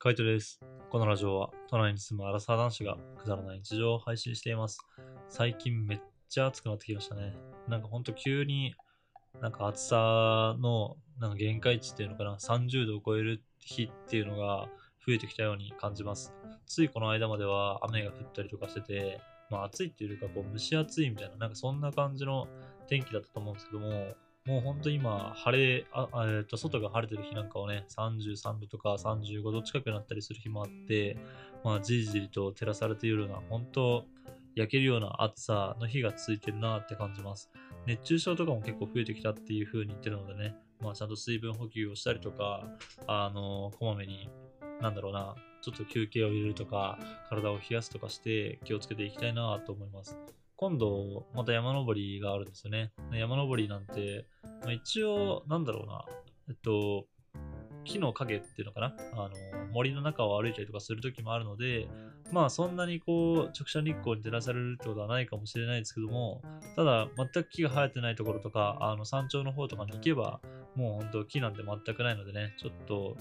カイトです。このラジオは、都内に住むアラサー男子がくだらない日常を配信しています。最近めっちゃ暑くなってきましたね。なんかほんと急に、なんか暑さのなんか限界値っていうのかな、30度を超える日っていうのが増えてきたように感じます。ついこの間までは雨が降ったりとかしてて、まあ暑いっていうかこう蒸し暑いみたいな、なんかそんな感じの天気だったと思うんですけども、もう本当今、晴れ、あ、あえーと、外が晴れてる日なんかはね、33度とか35度近くなったりする日もあって、まあ、じりじりと照らされているような、本当焼けるような暑さの日が続いてるなって感じます。熱中症とかも結構増えてきたっていう風に言ってるのでね、まあ、ちゃんと水分補給をしたりとか、あの、こまめに、なんだろうな、ちょっと休憩を入れるとか、体を冷やすとかして気をつけていきたいなと思います。今度、また山登りがあるんですよね。山登りなんて、まあ、一応、なんだろうな、えっと、木の影っていうのかなあの、森の中を歩いたりとかする時もあるので、まあそんなにこう、直射日光に照らされるってことはないかもしれないですけども、ただ、全く木が生えてないところとか、あの、山頂の方とかに行けば、もう本当木なんて全くないのでね、ちょっと、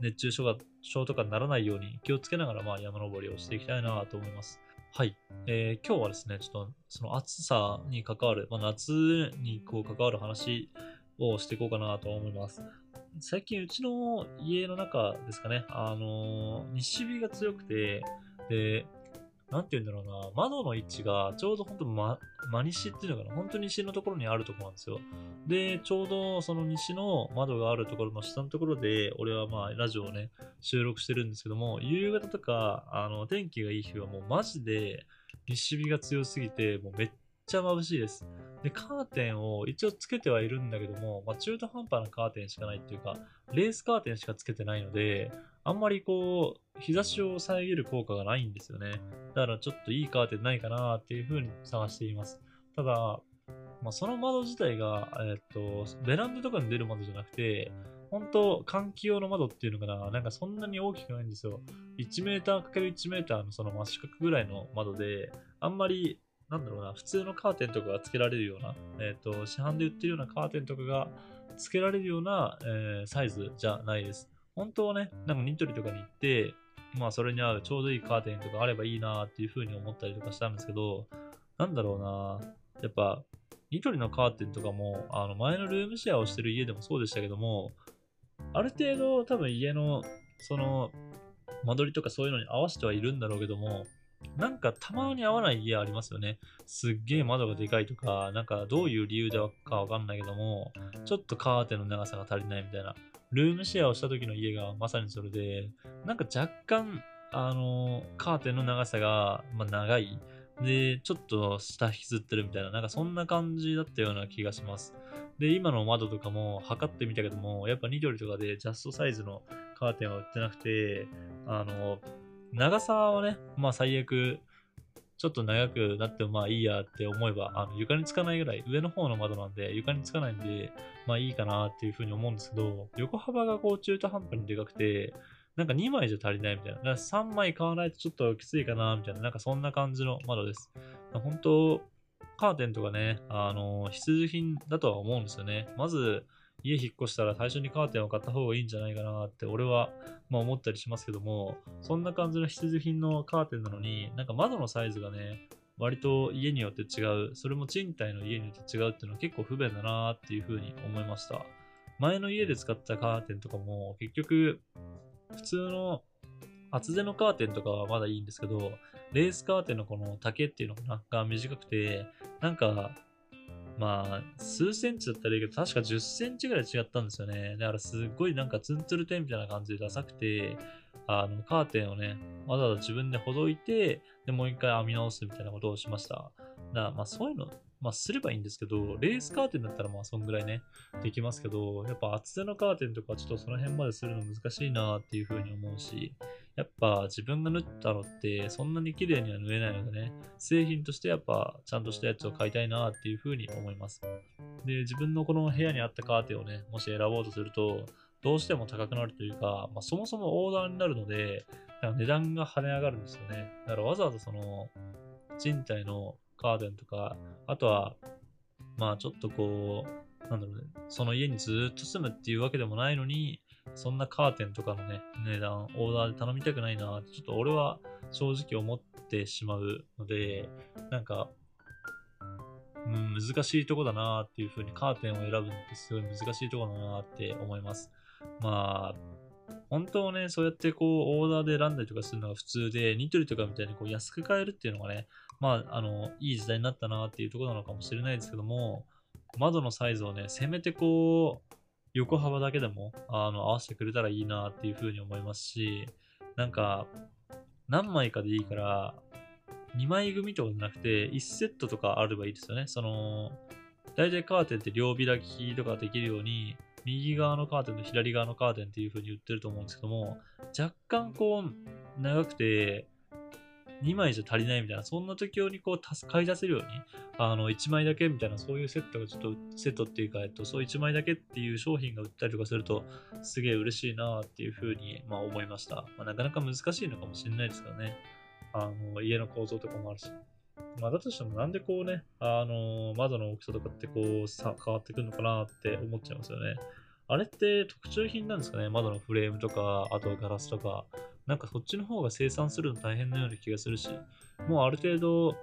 熱中症が症とかにならないように気をつけながら、まあ山登りをしていきたいなと思います。はい。えー今日はですね、ちょっとその暑さに関わる、まあ、夏にこう関わる話をしていこうかなと思います。最近うちの家の中ですかね、あのー西日が強くて、で、なんて言うんだろうな、窓の位置がちょうど本当ま、真西っていうのかな、本当に西のところにあるところなんですよ。で、ちょうどその西の窓があるところの下のところで、俺はまあラジオをね、収録してるんですけども、夕方とか、あの、天気がいい日はもうマジで西日が強すぎて、もうめっちゃ眩しいです。で、カーテンを一応つけてはいるんだけども、まあ、中途半端なカーテンしかないっていうか、レースカーテンしかつけてないので、あんまりこう、日差しを遮る効果がないんですよね。だからちょっといいカーテンないかなっていう風に探しています。ただ、まあ、その窓自体が、えっと、ベランダとかに出る窓じゃなくて、本当換気用の窓っていうのかななんかそんなに大きくないんですよ。1メーター ×1 メーターのその真四角ぐらいの窓で、あんまり、なんだろうな、普通のカーテンとかがつけられるような、えっ、と、市販で売ってるようなカーテンとかがつけられるような、えーサイズじゃないです。本当はね、なんかニトリとかに行って、まあそれに合うちょうどいいカーテンとかあればいいなっていう風に思ったりとかしたんですけど、なんだろうな、やっぱ、ニトリのカーテンとかも、あの前のルームシェアをしてる家でもそうでしたけども、ある程度多分家のその間取りとかそういうのに合わせてはいるんだろうけども、なんかたまに合わない家ありますよね。すっげえ窓がでかいとか、なんかどういう理由でかわかんないけども、ちょっとカーテンの長さが足りないみたいな。ルームシェアをした時の家がまさにそれで、なんか若干、あのカーテンの長さが、まあ、長い。で、ちょっと下引きずってるみたいな、なんかそんな感じだったような気がします。で、今の窓とかも測ってみたけども、やっぱニトリとかでジャストサイズのカーテンは売ってなくて、あの、長さはね、まあ最悪、ちょっと長くなってもまあいいやって思えば、あの床につかないぐらい、上の方の窓なんで床につかないんで、まあいいかなっていうふうに思うんですけど、横幅がこう中途半端にでかくて、なんか2枚じゃ足りないみたいな。だ3枚買わないとちょっときついかなみたいな、なんかそんな感じの窓です。本当カーテンとかね、あの、必需品だとは思うんですよね。まず、家引っ越したら最初にカーテンを買った方がいいんじゃないかなって俺は、まあ、思ったりしますけども、そんな感じの必需品のカーテンなのに、なんか窓のサイズがね、割と家によって違う、それも賃貸の家によって違うっていうのは結構不便だなっていうふうに思いました。前の家で使ったカーテンとかも結局、普通の厚手のカーテンとかはまだいいんですけど、レースカーテンのこの丈っていうのかなが短くて、なんか、まあ、数センチだったらいいけど、確か10センチぐらい違ったんですよね。だからすっごいなんかツンツルテンみたいな感じでダサくて、あの、カーテンをね、わざわざ自分でほどいて、で、もう一回編み直すみたいなことをしました。だまあそういうの、まあすればいいんですけど、レースカーテンだったらまあそんぐらいね、できますけど、やっぱ厚手のカーテンとかちょっとその辺までするの難しいなっていうふうに思うし、やっぱ自分が縫ったのってそんなに綺麗には縫えないのでね、製品としてやっぱちゃんとしたやつを買いたいなっていうふうに思います。で、自分のこの部屋にあったカーテンをね、もし選ぼうとすると、どうしても高くなるというか、まあ、そもそもオーダーになるので、値段が跳ね上がるんですよね。だからわざわざその、賃貸のカーテンとか、あとは、まあちょっとこう、なんだろうね、その家にずっと住むっていうわけでもないのに、そんなカーテンとかのね、値段、オーダーで頼みたくないなって、ちょっと俺は正直思ってしまうので、なんか、うん、難しいとこだなっていう風にカーテンを選ぶのってすごい難しいとこだなって思います。まあ、本当ね、そうやってこう、オーダーで選んだりとかするのが普通で、ニトリとかみたいにこう安く買えるっていうのがね、まあ、あの、いい時代になったなっていうとこなのかもしれないですけども、窓のサイズをね、せめてこう、横幅だけでも、あの、合わせてくれたらいいなっていうふうに思いますし、なんか、何枚かでいいから、2枚組とかじゃなくて、1セットとかあればいいですよね。その、大体カーテンって両開きとかできるように、右側のカーテンと左側のカーテンっていう風に言ってると思うんですけども、若干こう、長くて、2枚じゃ足りないみたいな、そんな時用にこう、買い出せるように、あの、1枚だけみたいな、そういうセットがちょっと、セットっていうか、えっと、そう1枚だけっていう商品が売ったりとかすると、すげえ嬉しいなっていう風に、まあ思いました。まあ、なかなか難しいのかもしれないですからね。あの、家の構造とかもあるし。まあ、だとしてもなんでこうね、あの、窓の大きさとかってこうさ変わってくるのかなって思っちゃいますよね。あれって特注品なんですかね？窓のフレームとか、あとはガラスとか。なんかそっちの方が生産するの大変なような気がするし、もうある程度、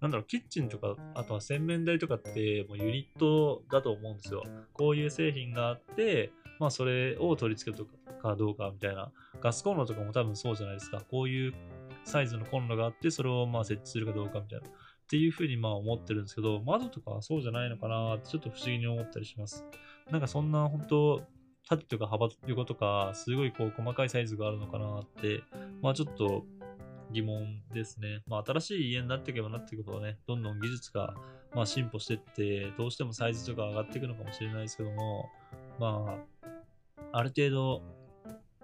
なんだろう、キッチンとか、あとは洗面台とかって、もうユニットだと思うんですよ。こういう製品があって、まあそれを取り付けるかどうかみたいな。ガスコンロとかも多分そうじゃないですか。こういうサイズのコンロがあって、それをまあ設置するかどうかみたいな。っていうふうにまあ思ってるんですけど、窓とかはそうじゃないのかなってちょっと不思議に思ったりします。なんかそんな本当、縦とか幅横とか、すごいこう細かいサイズがあるのかなって、まあちょっと疑問ですね。まあ新しい家になっていけばなっていくほどね、どんどん技術がまあ進歩していって、どうしてもサイズとか上がっていくのかもしれないですけども、まあ、ある程度、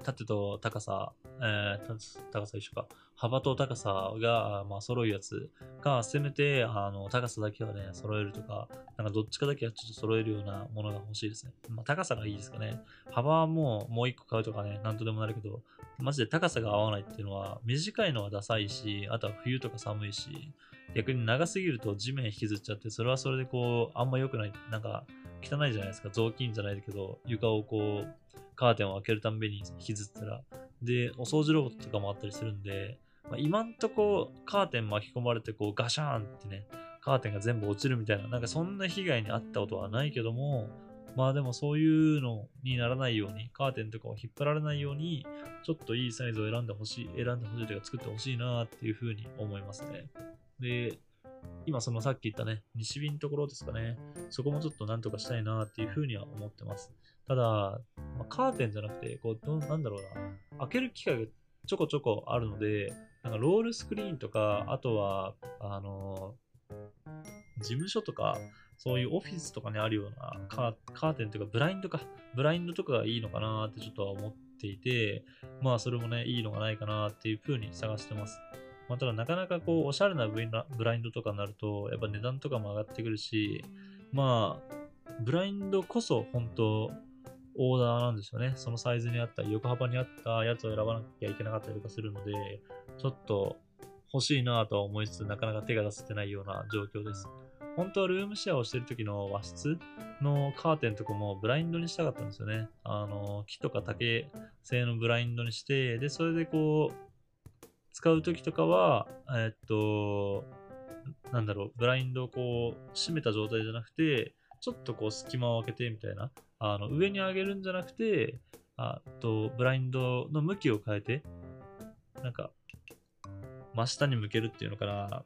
縦と高さ、えー、高さ一緒か。幅と高さが、まあ、揃うやつが、せめて、あの、高さだけはね、揃えるとか、なんかどっちかだけはちょっと揃えるようなものが欲しいですね。まあ、高さがいいですかね。幅はもう、もう一個買うとかね、なんとでもなるけど、マジで高さが合わないっていうのは、短いのはダサいし、あとは冬とか寒いし、逆に長すぎると地面引きずっちゃって、それはそれでこう、あんま良くない、なんか、汚いじゃないですか。雑巾じゃないけど、床をこう、カーテンを開けるたんびに引きずったら。で、お掃除ロボットとかもあったりするんで、まあ、今んとこカーテン巻き込まれてこうガシャーンってね、カーテンが全部落ちるみたいな、なんかそんな被害に遭ったことはないけども、まあでもそういうのにならないように、カーテンとかを引っ張られないように、ちょっといいサイズを選んでほしい、選んでほしいというか作ってほしいなっていうふうに思いますね。で、今そのさっき言ったね、西日のところですかね、そこもちょっとなんとかしたいなっていうふうには思ってます。ただ、まあ、カーテンじゃなくて、こう、なんだろうな、開ける機会がちょこちょこあるので、なんかロールスクリーンとか、あとは、あの事務所とか、そういうオフィスとかにあるようなカーテンというか、ブラインドか、ブラインドとかがいいのかなってちょっとは思っていて、まあそれもね、いいのがないかなっていう風に探してます。まあ、ただなかなかこう、おしゃれなブラインドとかになると、やっぱ値段とかも上がってくるし、まあ、ブラインドこそ本当、オーダーなんですよね。そのサイズに合った、横幅に合ったやつを選ばなきゃいけなかったりとかするので、ちょっと欲しいなとは思いつつ、なかなか手が出せてないような状況です。本当はルームシェアをしてる時の和室のカーテンとかもブラインドにしたかったんですよね。あの、木とか竹製のブラインドにして、で、それでこう、使う時とかは、えっと、なんだろう、ブラインドをこう、閉めた状態じゃなくて、ちょっとこう隙間を開けてみたいな、あの上に上げるんじゃなくて、あとブラインドの向きを変えて、なんか、真下に向けるっていうのかな、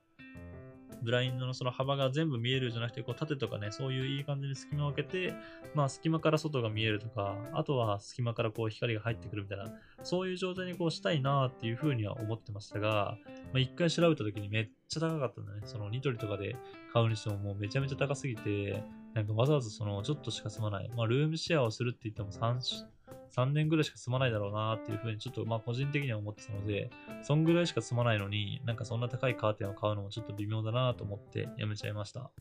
ブラインドのその幅が全部見えるじゃなくて、こう縦とかね、そういういい感じに隙間を開けて、まあ隙間から外が見えるとか、あとは隙間からこう光が入ってくるみたいな、そういう状態にこうしたいなっていうふうには思ってましたが、まあ一回調べた時にめっちゃ高かったんだね。そのニトリとかで買うにしてももうめちゃめちゃ高すぎて、なんかわざわざそのちょっとしか済まない。まあルームシェアをするって言っても3 3年ぐらいしか済まないだろうなっていうふうにちょっとまあ個人的には思ってたので、そんぐらいしか済まないのに、なんかそんな高いカーテンを買うのもちょっと微妙だなと思ってやめちゃいました。だか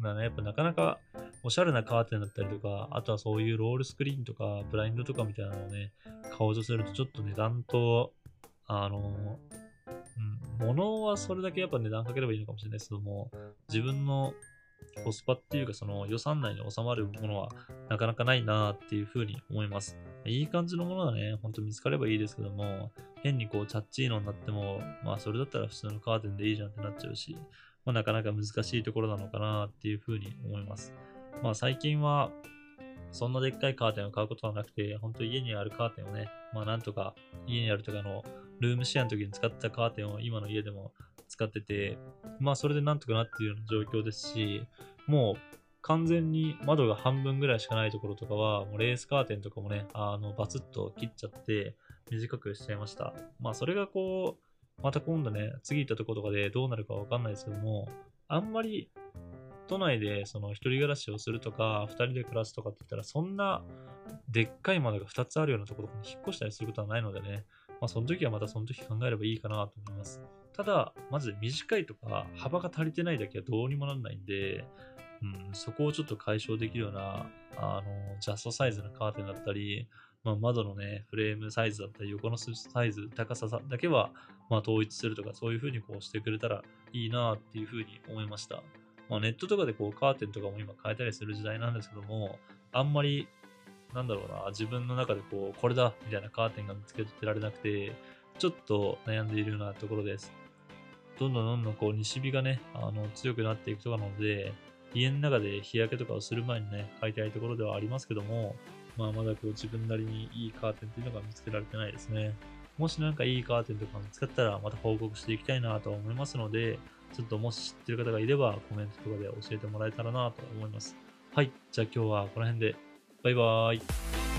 らね、やっぱなかなかおしゃれなカーテンだったりとか、あとはそういうロールスクリーンとかブラインドとかみたいなのをね、買おうとするとちょっと値段と、あの、うん、物はそれだけやっぱ値段かければいいのかもしれないですけども、自分のコスパっていうかその予算内に収まるものはなかなかないなっていうふうに思います。いい感じのものはね、ほんと見つかればいいですけども、変にこうチャッチーのになっても、まあそれだったら普通のカーテンでいいじゃんってなっちゃうし、まあなかなか難しいところなのかなっていうふうに思います。まあ最近はそんなでっかいカーテンを買うことはなくて、本当家にあるカーテンをね、まあなんとか家にあるとかのルームシェアの時に使ったカーテンを今の家でも使ってて、まあそれでなんとかなっているような状況ですし、もう完全に窓が半分ぐらいしかないところとかは、もうレースカーテンとかもね、あの、バツッと切っちゃって短くしちゃいました。まあそれがこう、また今度ね、次行ったところとかでどうなるかわかんないですけども、あんまり都内でその一人暮らしをするとか、二人で暮らすとかって言ったら、そんなでっかい窓が2つあるようなところに引っ越したりすることはないのでね、まあその時はまたその時考えればいいかなと思います。ただ、まず短いとか幅が足りてないだけはどうにもなんないんで、うん、そこをちょっと解消できるような、あの、ジャストサイズのカーテンだったり、まあ、窓のね、フレームサイズだったり、横のサイズ、高さだけは、まあ、統一するとか、そういう風にこうしてくれたらいいなっていう風に思いました。まあ、ネットとかでこうカーテンとかも今変えたりする時代なんですけども、あんまり、なんだろうな、自分の中でこう、これだみたいなカーテンが見つけてられなくて、ちょっと悩んでいるようなところです。どんどんどんどんこう西日がね、あの強くなっていくとかなので、家の中で日焼けとかをする前にね、買いたいところではありますけども、まあまだこう自分なりにいいカーテンっていうのが見つけられてないですね。もしなんかいいカーテンとか見つかったらまた報告していきたいなと思いますので、ちょっともし知ってる方がいればコメントとかで教えてもらえたらなと思います。はい。じゃあ今日はこの辺で。バイバーイ。